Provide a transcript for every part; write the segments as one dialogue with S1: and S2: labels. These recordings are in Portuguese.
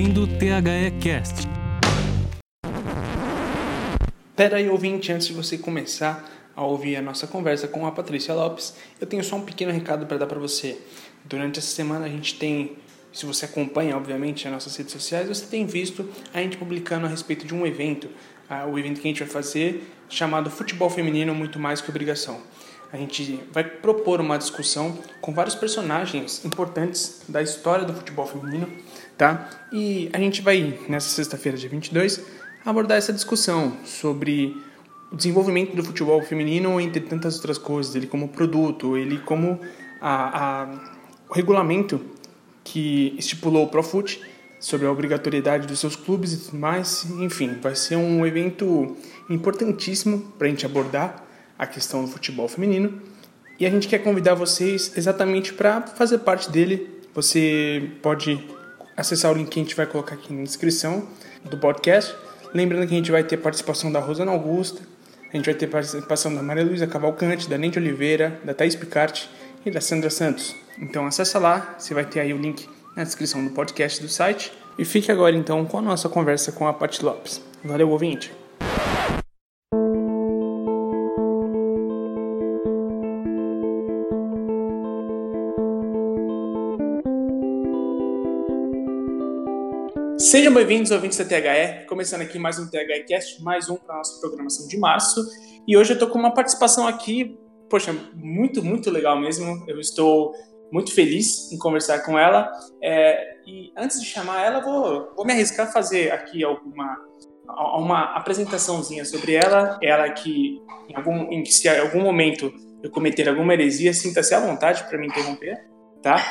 S1: ouvindo o THE Cast.
S2: Pera aí, ouvinte, antes de você começar a ouvir a nossa conversa com a Patrícia Lopes, eu tenho só um pequeno recado para dar para você. Durante essa semana a gente tem, se você acompanha, obviamente, as nossas redes sociais, você tem visto a gente publicando a respeito de um evento, o evento que a gente vai fazer, chamado Futebol Feminino Muito Mais Que Obrigação. A gente vai propor uma discussão com vários personagens importantes da história do futebol feminino, tá? E a gente vai, nessa sexta-feira, dia 22, abordar essa discussão sobre o desenvolvimento do futebol feminino, entre tantas outras coisas, ele como produto, ele como a, a, o regulamento que estipulou o Profut sobre a obrigatoriedade dos seus clubes e tudo mais. Enfim, vai ser um evento importantíssimo para a gente abordar a questão do futebol feminino. E a gente quer convidar vocês exatamente para fazer parte dele. Você pode acessar o link que a gente vai colocar aqui na descrição do podcast. Lembrando que a gente vai ter participação da Rosana Augusta, a gente vai ter participação da Maria Luísa Cavalcante, da Nende Oliveira, da Thaís Picarte e da Sandra Santos. Então acessa lá, você vai ter aí o link na descrição do podcast do site. E fique agora então com a nossa conversa com a Paty Lopes. Valeu, ouvinte! Sejam bem-vindos, ouvintes da THE, começando aqui mais um THE Cast, mais um para a nossa programação de março. E hoje eu estou com uma participação aqui, poxa, muito, muito legal mesmo. Eu estou muito feliz em conversar com ela. É, e antes de chamar ela, vou, vou me arriscar a fazer aqui alguma uma apresentaçãozinha sobre ela. Ela que, em algum, em, se em algum momento eu cometer alguma heresia, sinta-se à vontade para me interromper, tá?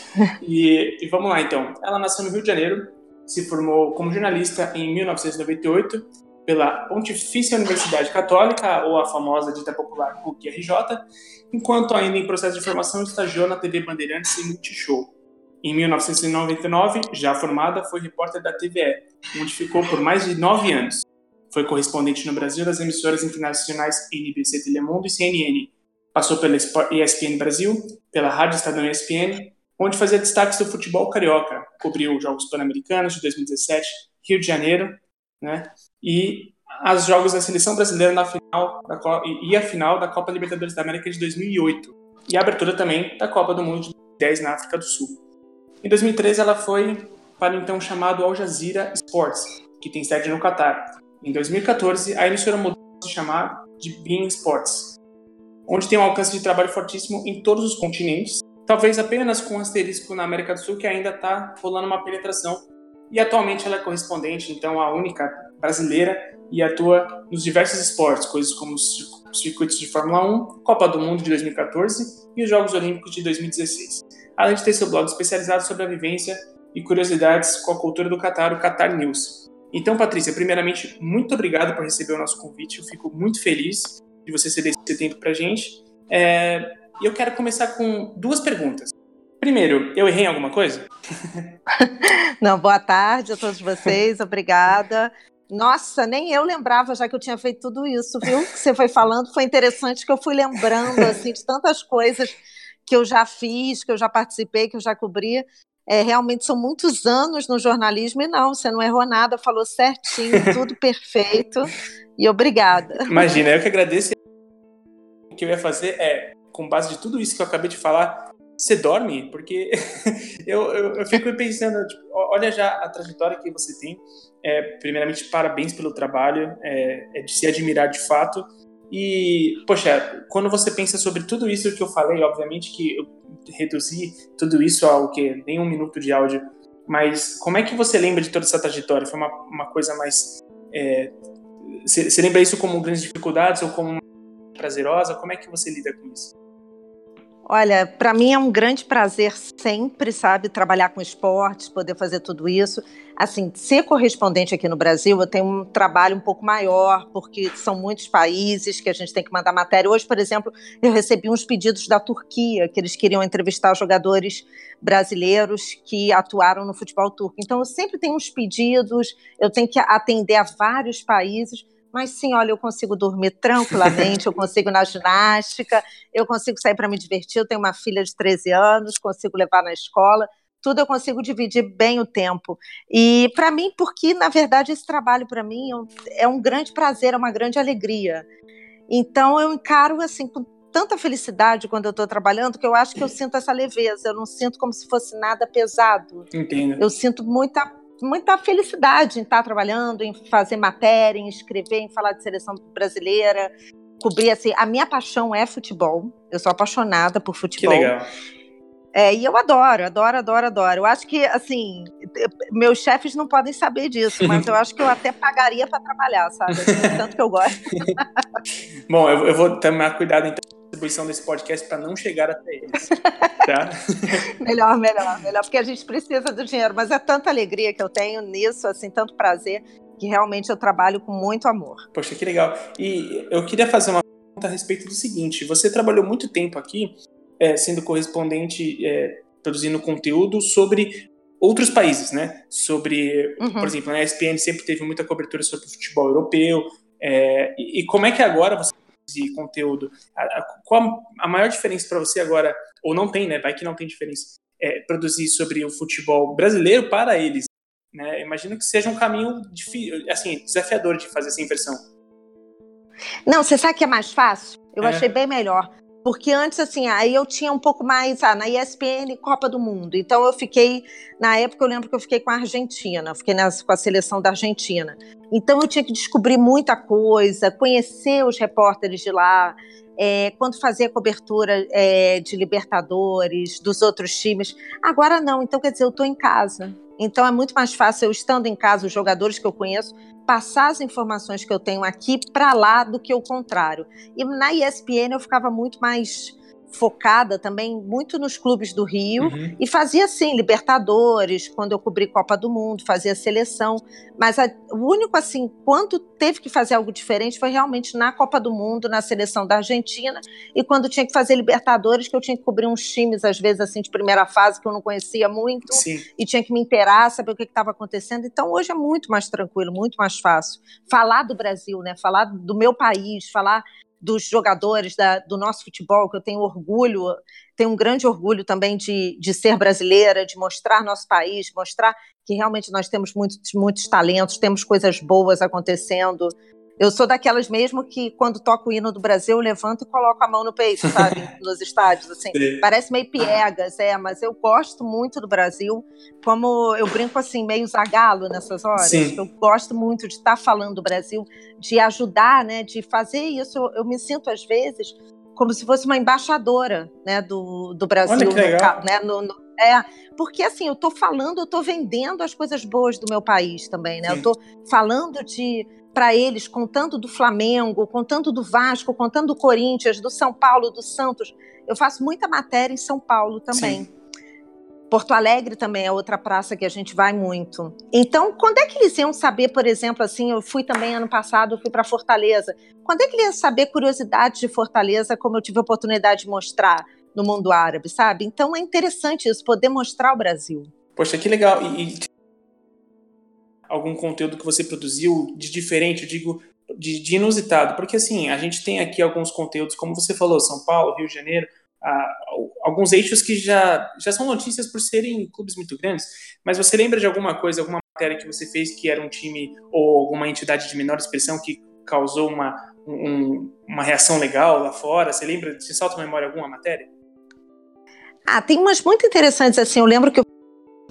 S2: e, e vamos lá então. Ela nasceu no Rio de Janeiro, se formou como jornalista em 1998 pela Pontifícia Universidade Católica, ou a famosa dita popular PUC-RJ, enquanto ainda em processo de formação estagiou na TV Bandeirantes e Multishow. Em 1999, já formada, foi repórter da TVE, onde ficou por mais de nove anos. Foi correspondente no Brasil das emissoras internacionais NBC Telemundo e CNN. Passou pela ESPN Brasil, pela Rádio Estadão ESPN onde fazia destaques do futebol carioca. Cobriu os Jogos Pan-Americanos de 2017, Rio de Janeiro, né? E os jogos da seleção brasileira na final da e a final da Copa Libertadores da América de 2008 e a abertura também da Copa do Mundo de 2010 na África do Sul. Em 2013 ela foi para o então chamado Al Jazeera Sports, que tem sede no Catar. Em 2014 a emissora mudou se chamar de Bein Sports, onde tem um alcance de trabalho fortíssimo em todos os continentes talvez apenas com um asterisco na América do Sul, que ainda está rolando uma penetração. E atualmente ela é correspondente, então, a única brasileira e atua nos diversos esportes, coisas como os circuitos de Fórmula 1, Copa do Mundo de 2014 e os Jogos Olímpicos de 2016. Além de ter seu blog especializado sobre a vivência e curiosidades com a cultura do Qatar, o Qatar News. Então, Patrícia, primeiramente, muito obrigado por receber o nosso convite. Eu fico muito feliz de você ceder esse tempo para a gente. É, e eu quero começar com duas perguntas. Primeiro, eu errei em alguma coisa?
S3: Não, boa tarde a todos vocês, obrigada. Nossa, nem eu lembrava já que eu tinha feito tudo isso, viu? Que você foi falando, foi interessante que eu fui lembrando assim de tantas coisas que eu já fiz, que eu já participei, que eu já cobri. É, realmente são muitos anos no jornalismo e não, você não errou nada, falou certinho, tudo perfeito. E obrigada.
S2: Imagina, eu que agradeço. O que eu ia fazer é com base de tudo isso que eu acabei de falar, você dorme? Porque eu, eu, eu, fico pensando, tipo, olha já a trajetória que você tem. É, primeiramente, parabéns pelo trabalho, é, é, de se admirar de fato. E, poxa, quando você pensa sobre tudo isso que eu falei, obviamente que eu reduzi tudo isso ao que nem um minuto de áudio, mas como é que você lembra de toda essa trajetória? Foi uma, uma coisa mais. Você é, lembra isso como grandes dificuldades ou como prazerosa? Como é que você lida com isso?
S3: Olha, para mim é um grande prazer sempre, sabe, trabalhar com esportes, poder fazer tudo isso. Assim, ser correspondente aqui no Brasil, eu tenho um trabalho um pouco maior, porque são muitos países que a gente tem que mandar matéria. Hoje, por exemplo, eu recebi uns pedidos da Turquia, que eles queriam entrevistar jogadores brasileiros que atuaram no futebol turco. Então, eu sempre tenho uns pedidos, eu tenho que atender a vários países mas sim, olha, eu consigo dormir tranquilamente, eu consigo ir na ginástica, eu consigo sair para me divertir. Eu tenho uma filha de 13 anos, consigo levar na escola. tudo eu consigo dividir bem o tempo. E para mim, porque na verdade esse trabalho para mim é um grande prazer, é uma grande alegria. Então eu encaro assim com tanta felicidade quando eu estou trabalhando que eu acho que eu sinto essa leveza. Eu não sinto como se fosse nada pesado.
S2: Entendo.
S3: Eu sinto muita muita felicidade em estar trabalhando, em fazer matéria, em escrever, em falar de seleção brasileira, cobrir assim. A minha paixão é futebol. Eu sou apaixonada por futebol.
S2: Que legal.
S3: É, e eu adoro, adoro, adoro, adoro. Eu acho que, assim, meus chefes não podem saber disso, mas eu acho que eu até pagaria para trabalhar, sabe? Tanto que eu gosto.
S2: Bom, eu, eu, vou tomar cuidado então distribuição desse podcast para não chegar até eles. Tá?
S3: melhor, melhor, melhor, porque a gente precisa do dinheiro, mas é tanta alegria que eu tenho nisso, assim, tanto prazer, que realmente eu trabalho com muito amor.
S2: Poxa, que legal. E eu queria fazer uma pergunta a respeito do seguinte: você trabalhou muito tempo aqui é, sendo correspondente, é, produzindo conteúdo sobre outros países, né? Sobre, uhum. por exemplo, a ESPN sempre teve muita cobertura sobre o futebol europeu. É, e, e, como é que agora você produzir conteúdo? A, a, qual a maior diferença para você agora, ou não tem, né? Vai que não tem diferença, é produzir sobre o futebol brasileiro para eles. Né? Imagino que seja um caminho assim, desafiador de fazer essa inversão.
S3: Não, você sabe que é mais fácil? Eu é. achei bem melhor. Porque antes, assim, aí eu tinha um pouco mais, ah, na ESPN, Copa do Mundo. Então eu fiquei, na época eu lembro que eu fiquei com a Argentina, fiquei nessa, com a seleção da Argentina. Então eu tinha que descobrir muita coisa, conhecer os repórteres de lá, é, quando fazia cobertura é, de Libertadores, dos outros times. Agora não, então quer dizer, eu estou em casa. Então é muito mais fácil eu estando em casa, os jogadores que eu conheço, passar as informações que eu tenho aqui para lá do que o contrário. E na ESPN eu ficava muito mais focada também muito nos clubes do Rio uhum. e fazia assim Libertadores, quando eu cobri Copa do Mundo, fazia seleção, mas a, o único assim, quando teve que fazer algo diferente foi realmente na Copa do Mundo, na seleção da Argentina e quando tinha que fazer Libertadores, que eu tinha que cobrir uns times às vezes assim de primeira fase que eu não conhecia muito
S2: Sim.
S3: e tinha que me inteirar, saber o que estava acontecendo. Então hoje é muito mais tranquilo, muito mais fácil falar do Brasil, né? Falar do meu país, falar dos jogadores da, do nosso futebol, que eu tenho orgulho, tenho um grande orgulho também de, de ser brasileira, de mostrar nosso país, mostrar que realmente nós temos muitos, muitos talentos, temos coisas boas acontecendo, eu sou daquelas mesmo que, quando toco o hino do Brasil, eu levanto e coloco a mão no peito, sabe? Nos estádios, assim. Sim. Parece meio piegas, é, mas eu gosto muito do Brasil. Como eu brinco assim, meio zagalo nessas horas.
S2: Sim.
S3: Eu gosto muito de estar falando do Brasil, de ajudar, né? De fazer isso. Eu, eu me sinto, às vezes, como se fosse uma embaixadora né, do, do Brasil. No, né, no, no, é, porque assim, eu estou falando, eu estou vendendo as coisas boas do meu país também, né? Sim. Eu estou falando de para eles, contando do Flamengo, contando do Vasco, contando do Corinthians, do São Paulo, do Santos. Eu faço muita matéria em São Paulo também. Sim. Porto Alegre também é outra praça que a gente vai muito. Então, quando é que eles iam saber, por exemplo, assim, eu fui também ano passado, eu fui para Fortaleza. Quando é que eles iam saber curiosidades de Fortaleza, como eu tive a oportunidade de mostrar no mundo árabe, sabe? Então é interessante isso, poder mostrar o Brasil.
S2: Poxa, que legal. E, e algum conteúdo que você produziu de diferente, eu digo de, de, inusitado, porque assim, a gente tem aqui alguns conteúdos, como você falou, São Paulo, Rio de Janeiro, ah, alguns eixos que já, já são notícias por serem clubes muito grandes, mas você lembra de alguma coisa, alguma matéria que você fez que era um time ou alguma entidade de menor expressão que causou uma, um, uma reação legal lá fora? Você lembra, você salta a memória alguma matéria?
S3: Ah, tem umas muito interessantes, assim, eu lembro que eu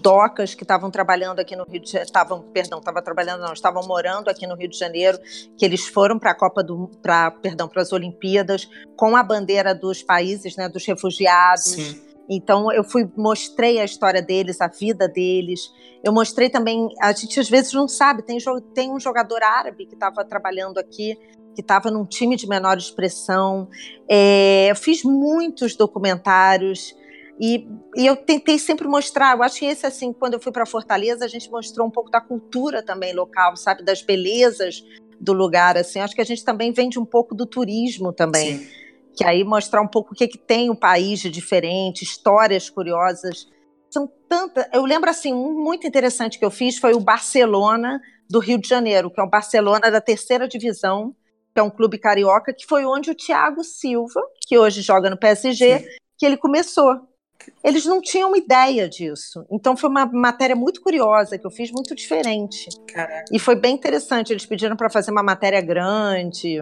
S3: docas que estavam trabalhando aqui no Rio de Janeiro, estavam, perdão, estavam trabalhando não, estavam morando aqui no Rio de Janeiro, que eles foram para a Copa do, para, perdão, para as Olimpíadas com a bandeira dos países, né, dos refugiados.
S2: Sim.
S3: Então eu fui mostrei a história deles, a vida deles. Eu mostrei também, a gente às vezes não sabe, tem, tem um jogador árabe que estava trabalhando aqui que estava num time de menor expressão. É, eu fiz muitos documentários. E, e, eu tentei sempre mostrar, eu acho que esse, assim, quando eu fui para Fortaleza, a gente mostrou um pouco da cultura também local, sabe, das belezas do lugar, assim, acho que a gente também vende um pouco do turismo também,
S2: Sim.
S3: que aí mostrar um pouco o que, que tem o país de diferente, histórias curiosas, são tantas, eu lembro, assim, um muito interessante que eu fiz foi o Barcelona do Rio de Janeiro, que é o Barcelona da terceira divisão, que é um clube carioca, que foi onde o Thiago Silva, que hoje joga no PSG, Sim. que ele começou, eles não tinham ideia disso. Então foi uma matéria muito curiosa que eu fiz, muito diferente.
S2: Caraca.
S3: E foi bem interessante. Eles pediram para fazer uma matéria grande.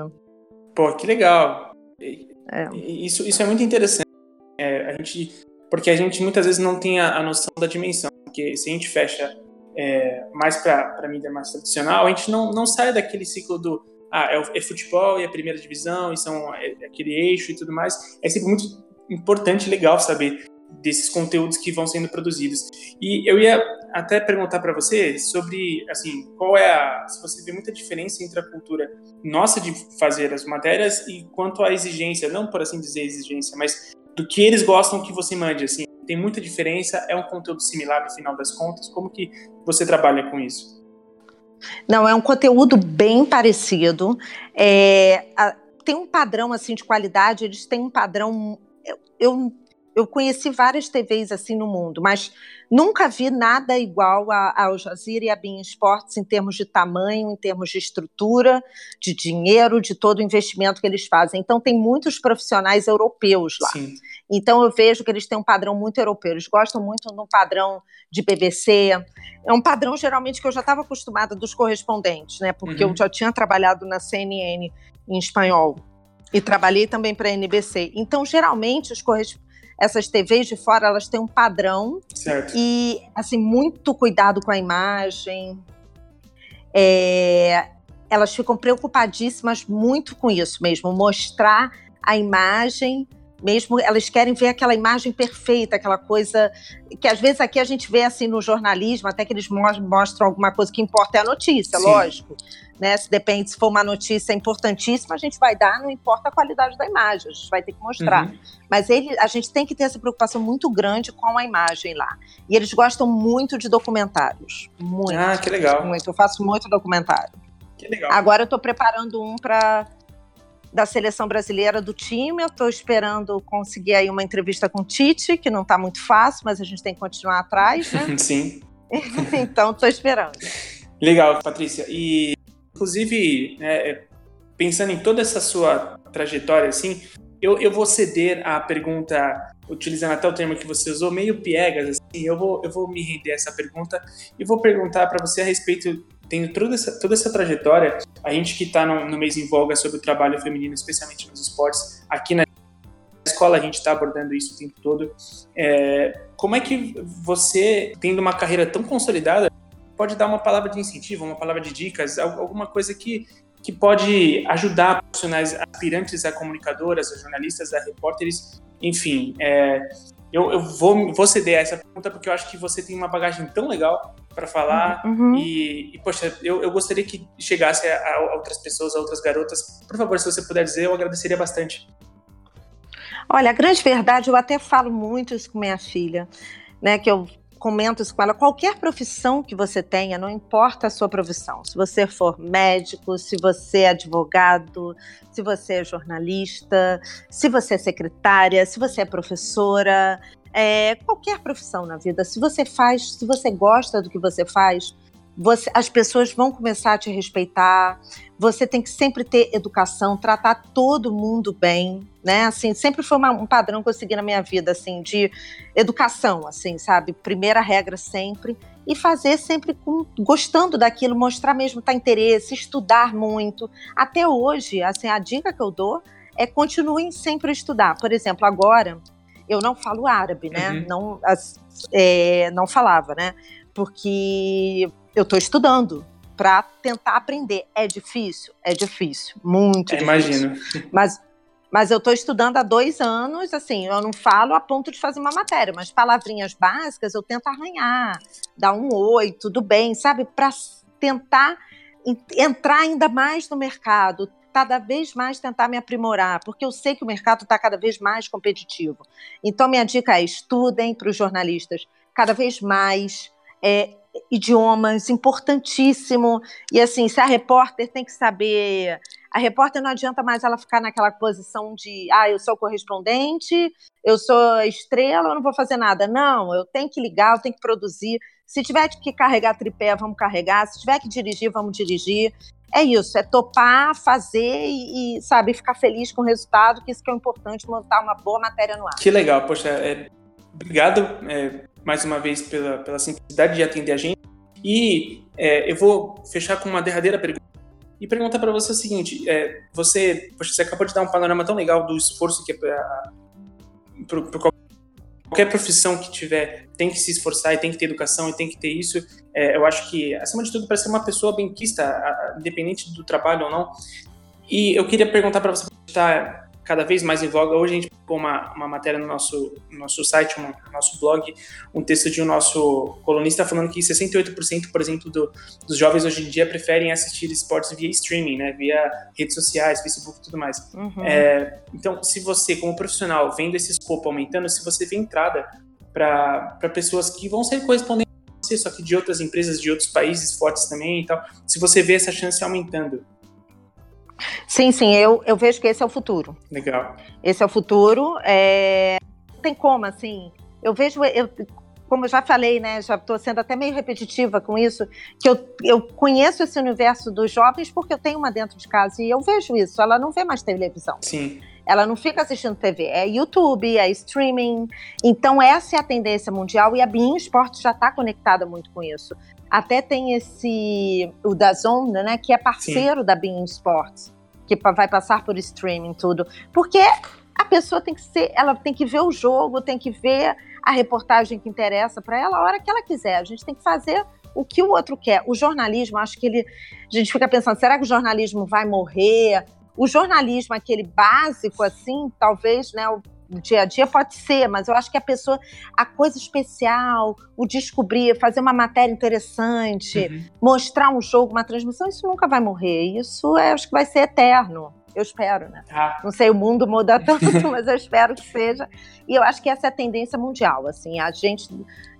S2: Pô, que legal.
S3: É.
S2: Isso, isso é muito interessante. É, a gente, porque a gente muitas vezes não tem a, a noção da dimensão. Porque se a gente fecha é, mais para a mídia mais tradicional, a gente não, não sai daquele ciclo do ah, é, é futebol e a primeira divisão, e são é, é aquele eixo e tudo mais. É sempre muito importante legal saber desses conteúdos que vão sendo produzidos. E eu ia até perguntar para você sobre, assim, qual é a, se você vê muita diferença entre a cultura nossa de fazer as matérias e quanto à exigência, não por assim dizer exigência, mas do que eles gostam que você mande, assim, tem muita diferença, é um conteúdo similar no final das contas, como que você trabalha com isso?
S3: Não, é um conteúdo bem parecido, é, a, tem um padrão, assim, de qualidade, eles têm um padrão, eu, eu eu conheci várias TVs assim no mundo, mas nunca vi nada igual a, Al Jazeera e a Bein Sports em termos de tamanho, em termos de estrutura, de dinheiro, de todo o investimento que eles fazem. Então tem muitos profissionais europeus lá. Sim. Então eu vejo que eles têm um padrão muito europeu. Eles gostam muito do padrão de BBC. É um padrão geralmente que eu já estava acostumada dos correspondentes, né? Porque uhum. eu já tinha trabalhado na CNN em espanhol e trabalhei também para a NBC. Então geralmente os correspondentes essas TVs de fora, elas têm um padrão.
S2: Certo.
S3: E, assim, muito cuidado com a imagem. É, elas ficam preocupadíssimas muito com isso mesmo, mostrar a imagem mesmo elas querem ver aquela imagem perfeita, aquela coisa que às vezes aqui a gente vê assim no jornalismo, até que eles mostram alguma coisa que importa é a notícia, Sim. lógico. Né? Se depende, se for uma notícia importantíssima, a gente vai dar, não importa a qualidade da imagem, a gente vai ter que mostrar. Uhum. Mas ele, a gente tem que ter essa preocupação muito grande com a imagem lá. E eles gostam muito de documentários. Muito.
S2: Ah, que legal.
S3: Muito. Eu faço muito documentário.
S2: Que legal.
S3: Agora eu estou preparando um para da seleção brasileira do time. Eu estou esperando conseguir aí uma entrevista com o Tite, que não está muito fácil, mas a gente tem que continuar atrás, né?
S2: Sim.
S3: então, estou esperando.
S2: Legal, Patrícia. E, inclusive, é, pensando em toda essa sua trajetória, assim, eu, eu vou ceder à pergunta, utilizando até o termo que você usou, meio piegas, assim, eu vou, eu vou me render a essa pergunta e vou perguntar para você a respeito tendo toda essa, toda essa trajetória, a gente que está no, no mês em voga sobre o trabalho feminino, especialmente nos esportes, aqui na escola a gente está abordando isso o tempo todo. É, como é que você, tendo uma carreira tão consolidada, pode dar uma palavra de incentivo, uma palavra de dicas, alguma coisa que, que pode ajudar profissionais aspirantes a comunicadoras, a jornalistas, a repórteres, enfim. É, eu, eu vou, vou ceder essa pergunta porque eu acho que você tem uma bagagem tão legal para falar. Uhum. E, e, poxa, eu, eu gostaria que chegasse a, a, outras pessoas, a outras garotas. Por favor, se você puder dizer, eu agradeceria bastante.
S3: Olha, a grande verdade, eu até falo muito isso com minha filha, né? Que eu comento isso com ela. Qualquer profissão que você tenha, não importa a sua profissão. Se você for médico, se você é advogado, se você é jornalista, se você é secretária, se você é professora, é, qualquer profissão na vida, se você faz, se você gosta do que você faz, você, as pessoas vão começar a te respeitar. Você tem que sempre ter educação, tratar todo mundo bem, né? Assim, sempre foi uma, um padrão que eu segui na minha vida, assim, de educação, assim, sabe? Primeira regra sempre e fazer sempre com, gostando daquilo, mostrar mesmo tá interesse, estudar muito. Até hoje, assim, a dica que eu dou é continuem sempre a estudar. Por exemplo, agora eu não falo árabe, né? Uhum. Não, é, não falava, né? Porque eu estou estudando para tentar aprender. É difícil? É difícil, muito é, difícil.
S2: Imagino.
S3: Mas, mas eu estou estudando há dois anos, assim, eu não falo a ponto de fazer uma matéria, mas palavrinhas básicas eu tento arranhar, dar um oi, tudo bem, sabe? Para tentar entrar ainda mais no mercado, cada vez mais tentar me aprimorar, porque eu sei que o mercado está cada vez mais competitivo. Então, minha dica é: estudem para os jornalistas cada vez mais. É, idiomas, importantíssimo. E assim, se a repórter tem que saber. A repórter não adianta mais ela ficar naquela posição de, ah, eu sou correspondente, eu sou estrela, eu não vou fazer nada. Não, eu tenho que ligar, eu tenho que produzir. Se tiver que carregar tripé, vamos carregar. Se tiver que dirigir, vamos dirigir é isso, é topar, fazer e, e, sabe, ficar feliz com o resultado, que isso que é importante, montar uma boa matéria no ar.
S2: Que legal, poxa, é, obrigado é, mais uma vez pela, pela simplicidade de atender a gente. E é, eu vou fechar com uma derradeira pergunta e perguntar para você o seguinte: é, você, você acabou de dar um panorama tão legal do esforço que é para qualquer profissão que tiver tem que se esforçar e tem que ter educação e tem que ter isso. É, eu acho que, acima de tudo, para ser uma pessoa benquista, independente do trabalho ou não. E eu queria perguntar para você, está cada vez mais em voga. Hoje a gente publicou uma, uma matéria no nosso, no nosso site, no nosso blog, um texto de um nosso colunista falando que 68%, por exemplo, do, dos jovens hoje em dia preferem assistir esportes via streaming, né, via redes sociais, Facebook e tudo mais. Uhum. É, então, se você, como profissional, vendo esse escopo aumentando, se você vê entrada para pessoas que vão ser correspondentes a você, só que de outras empresas, de outros países fortes também e tal, se você vê essa chance aumentando,
S3: Sim, sim, eu, eu vejo que esse é o futuro.
S2: Legal.
S3: Esse é o futuro. É... Não tem como, assim. Eu vejo, eu, como eu já falei, né? Já estou sendo até meio repetitiva com isso, que eu, eu conheço esse universo dos jovens porque eu tenho uma dentro de casa e eu vejo isso. Ela não vê mais televisão.
S2: Sim.
S3: Ela não fica assistindo TV, é YouTube, é streaming. Então, essa é a tendência mundial e a Bein Sports já está conectada muito com isso. Até tem esse, o Dazon, né, que é parceiro Sim. da Bein Sports, que vai passar por streaming tudo. Porque a pessoa tem que ser, ela tem que ver o jogo, tem que ver a reportagem que interessa para ela a hora que ela quiser. A gente tem que fazer o que o outro quer. O jornalismo, acho que ele. A gente fica pensando, será que o jornalismo vai morrer? O jornalismo, aquele básico, assim, talvez, né, o dia a dia pode ser, mas eu acho que a pessoa, a coisa especial, o descobrir, fazer uma matéria interessante, uhum. mostrar um jogo, uma transmissão, isso nunca vai morrer. Isso é, acho que vai ser eterno. Eu espero, né? Ah. Não sei, o mundo muda tanto, mas eu espero que seja. E eu acho que essa é a tendência mundial. Assim, a gente,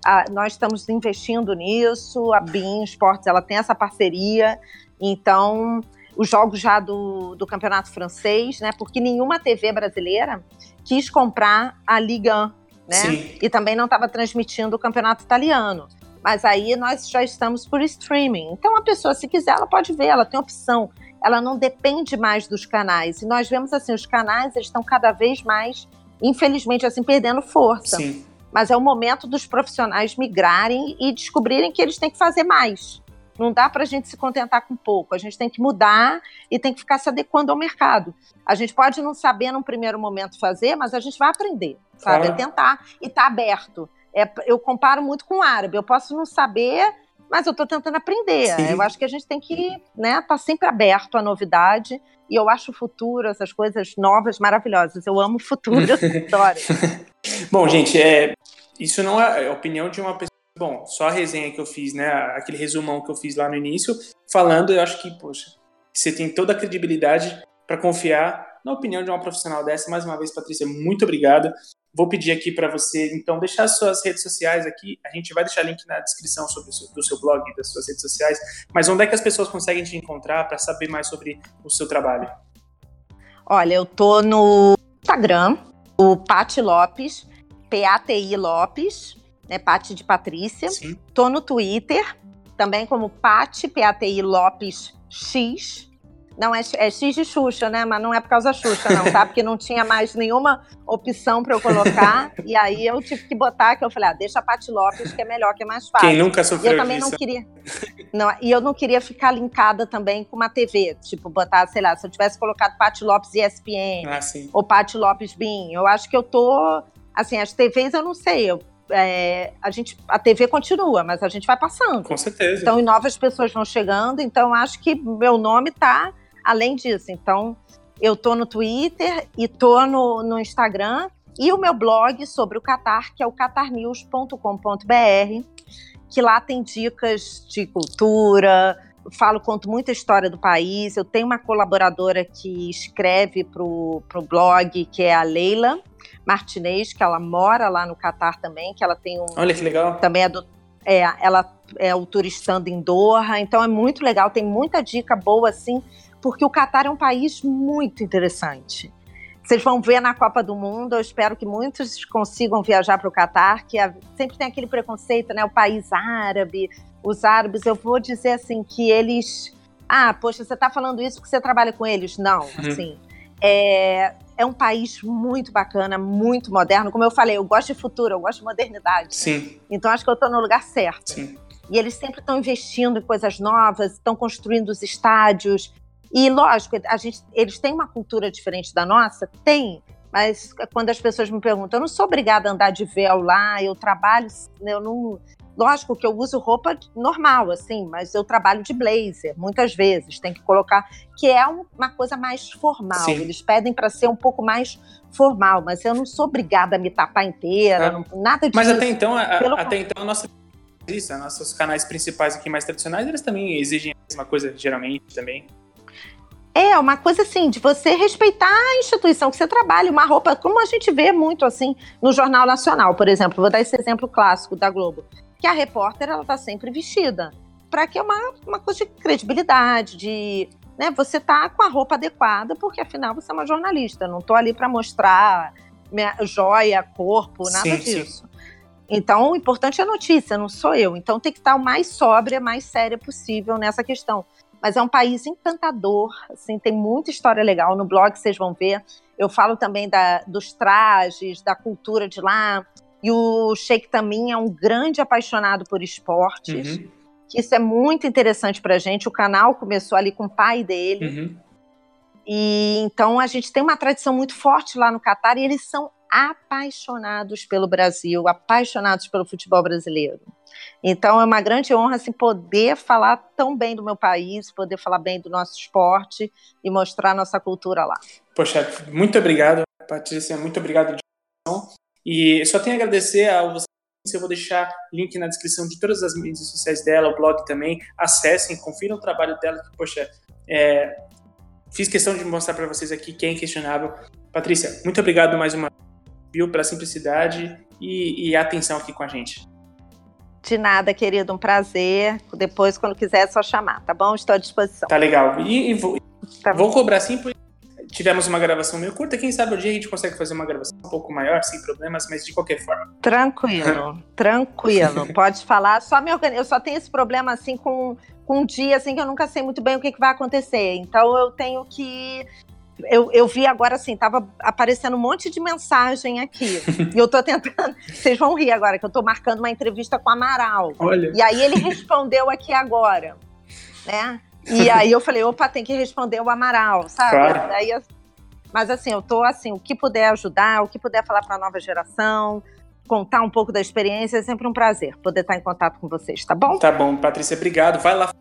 S3: a, nós estamos investindo nisso. A Bean Sports, ela tem essa parceria. Então, os jogos já do, do campeonato francês, né? Porque nenhuma TV brasileira quis comprar a Liga 1, né? Sim. E também não estava transmitindo o campeonato italiano. Mas aí nós já estamos por streaming. Então a pessoa, se quiser, ela pode ver, ela tem opção. Ela não depende mais dos canais. E nós vemos assim, os canais eles estão cada vez mais, infelizmente, assim, perdendo força. Sim. Mas é o momento dos profissionais migrarem e descobrirem que eles têm que fazer mais. Não dá para a gente se contentar com pouco. A gente tem que mudar e tem que ficar se adequando ao mercado. A gente pode não saber num primeiro momento fazer, mas a gente vai aprender, sabe? É tentar e tá aberto. É, eu comparo muito com o árabe. Eu posso não saber, mas eu estou tentando aprender. Sim. Eu acho que a gente tem que né, tá sempre aberto à novidade. E eu acho o futuro, essas coisas novas, maravilhosas. Eu amo o futuro, adoro.
S2: Bom, gente, é, isso não é a opinião de uma pessoa Bom, só a resenha que eu fiz, né? Aquele resumão que eu fiz lá no início, falando, eu acho que, poxa, você tem toda a credibilidade para confiar na opinião de uma profissional dessa. Mais uma vez, Patrícia, muito obrigado. Vou pedir aqui para você, então, deixar suas redes sociais aqui. A gente vai deixar link na descrição sobre seu, do seu blog, das suas redes sociais. Mas onde é que as pessoas conseguem te encontrar para saber mais sobre o seu trabalho?
S3: Olha, eu tô no Instagram, o Pati Lopes, P-A-T-I Lopes né? Pati de Patrícia. Sim. Tô no Twitter, também como Pati, P-A-T-I Lopes X. Não, é, é, X de Xuxa, né? Mas não é por causa da Xuxa, não, tá? Porque não tinha mais nenhuma opção para eu colocar. e aí eu tive que botar, que eu falei, ah, deixa a Pati Lopes, que é melhor, que é mais fácil.
S2: Quem nunca sofreu
S3: e eu também
S2: disso.
S3: não queria. Não, e eu não queria ficar linkada também com uma TV. Tipo, botar, sei lá, se eu tivesse colocado Pati Lopes ESPN ah, ou Pati Lopes BIM. Eu acho que eu tô. Assim, as TVs eu não sei. Eu é, a gente a TV continua, mas a gente vai passando.
S2: Com certeza.
S3: Então, e novas pessoas vão chegando, então acho que meu nome está além disso. Então, eu tô no Twitter e tô no, no Instagram e o meu blog sobre o Qatar, que é o qatarnews.com.br, que lá tem dicas de cultura, falo, conto muita história do país. Eu tenho uma colaboradora que escreve para o blog, que é a Leila, Martinez, que ela mora lá no Catar também, que ela tem um.
S2: Olha que legal.
S3: Também é do. É, ela é o turistando em Doha, então é muito legal, tem muita dica boa assim, porque o Catar é um país muito interessante. Vocês vão ver na Copa do Mundo, eu espero que muitos consigam viajar para o Catar, que é, sempre tem aquele preconceito, né? O país árabe, os árabes, eu vou dizer assim, que eles. Ah, poxa, você está falando isso porque você trabalha com eles? Não, uhum. assim. É, é um país muito bacana, muito moderno. Como eu falei, eu gosto de futuro, eu gosto de modernidade.
S2: Sim.
S3: Então acho que eu estou no lugar certo.
S2: Sim.
S3: E eles sempre estão investindo em coisas novas, estão construindo os estádios. E lógico, a gente, eles têm uma cultura diferente da nossa, tem. Mas quando as pessoas me perguntam, eu não sou obrigada a andar de véu lá, eu trabalho, eu não, Lógico que eu uso roupa normal, assim, mas eu trabalho de blazer, muitas vezes. Tem que colocar, que é uma coisa mais formal. Sim. Eles pedem para ser um pouco mais formal, mas eu não sou obrigada a me tapar inteira, é. não, nada disso.
S2: Mas até então, a, até então, nossa isso, nossos canais principais aqui mais tradicionais, eles também exigem a mesma coisa, geralmente, também.
S3: É, uma coisa assim, de você respeitar a instituição que você trabalha, uma roupa, como a gente vê muito assim no Jornal Nacional, por exemplo. Vou dar esse exemplo clássico da Globo que a repórter ela está sempre vestida. Para que é uma, uma coisa de credibilidade, de né, você tá com a roupa adequada, porque afinal você é uma jornalista. Não estou ali para mostrar minha joia, corpo, nada sim, disso. Sim. Então, o importante é a notícia, não sou eu. Então, tem que estar o mais sóbria, mais séria possível nessa questão. Mas é um país encantador, assim, tem muita história legal. No blog vocês vão ver. Eu falo também da, dos trajes, da cultura de lá. E o Sheik também é um grande apaixonado por esportes. Uhum. Isso é muito interessante para a gente. O canal começou ali com o pai dele. Uhum. E então a gente tem uma tradição muito forte lá no Catar e eles são apaixonados pelo Brasil, apaixonados pelo futebol brasileiro. Então é uma grande honra assim, poder falar tão bem do meu país, poder falar bem do nosso esporte e mostrar nossa cultura lá.
S2: Poxa, muito obrigado, Patrícia, muito obrigado de e só tenho a agradecer a você. Eu vou deixar link na descrição de todas as mídias sociais dela, o blog também. Acessem, confiram o trabalho dela, que, poxa, é, fiz questão de mostrar para vocês aqui que é inquestionável. Patrícia, muito obrigado mais uma vez pela simplicidade e, e atenção aqui com a gente.
S3: De nada, querido, um prazer. Depois, quando quiser, é só chamar, tá bom? Estou à disposição.
S2: Tá legal. E, e vou, tá vou cobrar sim, porque tivemos uma gravação meio curta. Quem sabe um dia a gente consegue fazer uma gravação um pouco maior, sem problemas, mas de qualquer forma.
S3: Tranquilo, tranquilo. Pode falar. Só me organizo. Eu só tenho esse problema assim com, com um dia assim que eu nunca sei muito bem o que, que vai acontecer. Então eu tenho que eu, eu, vi agora assim, tava aparecendo um monte de mensagem aqui. e eu tô tentando. Vocês vão rir agora, que eu tô marcando uma entrevista com o Amaral.
S2: Olha.
S3: E aí ele respondeu aqui agora. Né? E aí eu falei, opa, tem que responder o Amaral, sabe?
S2: Claro.
S3: Daí, mas assim, eu tô assim, o que puder ajudar, o que puder falar para a nova geração, contar um pouco da experiência, é sempre um prazer poder estar em contato com vocês, tá bom?
S2: Tá bom, Patrícia, obrigado. Vai lá.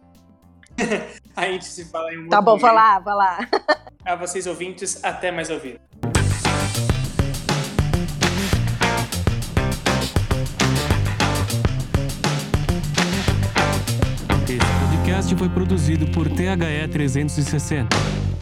S2: a gente se fala em um
S3: Tá bom, vai lá, vai lá.
S2: a vocês ouvintes, até mais ouvir.
S1: podcast foi produzido por THE 360.